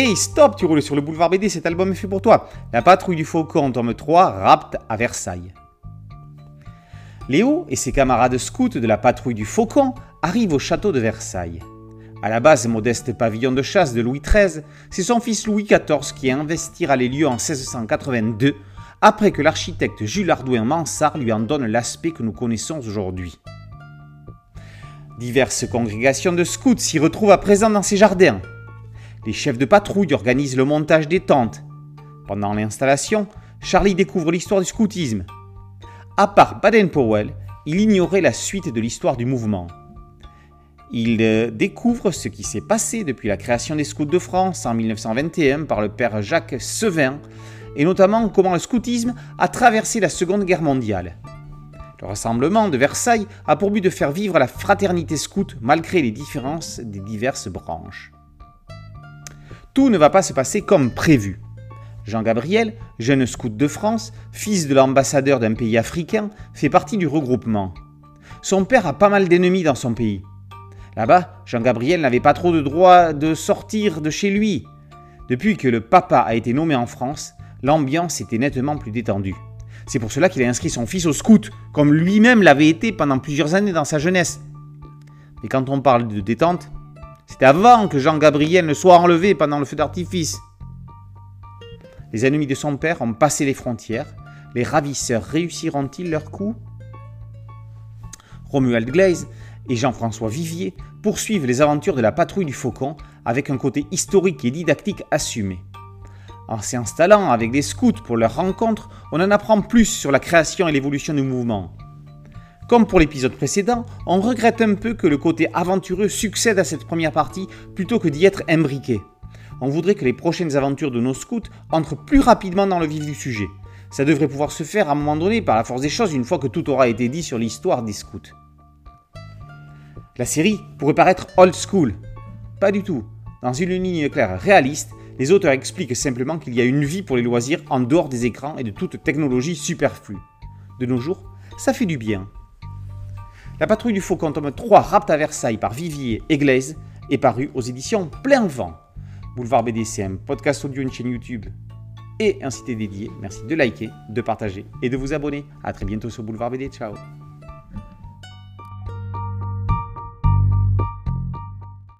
Hey, stop, tu roules sur le boulevard BD, cet album est fait pour toi. La patrouille du Faucon, tome 3, rapte à Versailles. Léo et ses camarades scouts de la patrouille du Faucon arrivent au château de Versailles. À la base modeste pavillon de chasse de Louis XIII, c'est son fils Louis XIV qui investira les lieux en 1682, après que l'architecte Jules Ardouin Mansart lui en donne l'aspect que nous connaissons aujourd'hui. Diverses congrégations de scouts s'y retrouvent à présent dans ces jardins. Les chefs de patrouille organisent le montage des tentes. Pendant l'installation, Charlie découvre l'histoire du scoutisme. À part Baden-Powell, il ignorait la suite de l'histoire du mouvement. Il euh, découvre ce qui s'est passé depuis la création des Scouts de France en 1921 par le père Jacques Sevin, et notamment comment le scoutisme a traversé la Seconde Guerre mondiale. Le rassemblement de Versailles a pour but de faire vivre la fraternité scout malgré les différences des diverses branches. Tout ne va pas se passer comme prévu. Jean-Gabriel, jeune scout de France, fils de l'ambassadeur d'un pays africain, fait partie du regroupement. Son père a pas mal d'ennemis dans son pays. Là-bas, Jean-Gabriel n'avait pas trop de droit de sortir de chez lui. Depuis que le papa a été nommé en France, l'ambiance était nettement plus détendue. C'est pour cela qu'il a inscrit son fils au scout, comme lui-même l'avait été pendant plusieurs années dans sa jeunesse. Mais quand on parle de détente, c'était avant que Jean-Gabriel ne soit enlevé pendant le feu d'artifice. Les ennemis de son père ont passé les frontières. Les ravisseurs réussiront-ils leur coup? Romuald Glaze et Jean-François Vivier poursuivent les aventures de la patrouille du Faucon avec un côté historique et didactique assumé. En s'installant avec des scouts pour leur rencontre, on en apprend plus sur la création et l'évolution du mouvement. Comme pour l'épisode précédent, on regrette un peu que le côté aventureux succède à cette première partie plutôt que d'y être imbriqué. On voudrait que les prochaines aventures de nos scouts entrent plus rapidement dans le vif du sujet. Ça devrait pouvoir se faire à un moment donné par la force des choses une fois que tout aura été dit sur l'histoire des scouts. La série pourrait paraître old school. Pas du tout. Dans une ligne claire réaliste, les auteurs expliquent simplement qu'il y a une vie pour les loisirs en dehors des écrans et de toute technologie superflue. De nos jours, ça fait du bien. La patrouille du Faucon tome 3 Rapte à Versailles par Vivier et est paru aux éditions Plein Vent. Boulevard BDCM, podcast audio, une chaîne YouTube et un site dédié. Merci de liker, de partager et de vous abonner. A très bientôt sur Boulevard BD. Ciao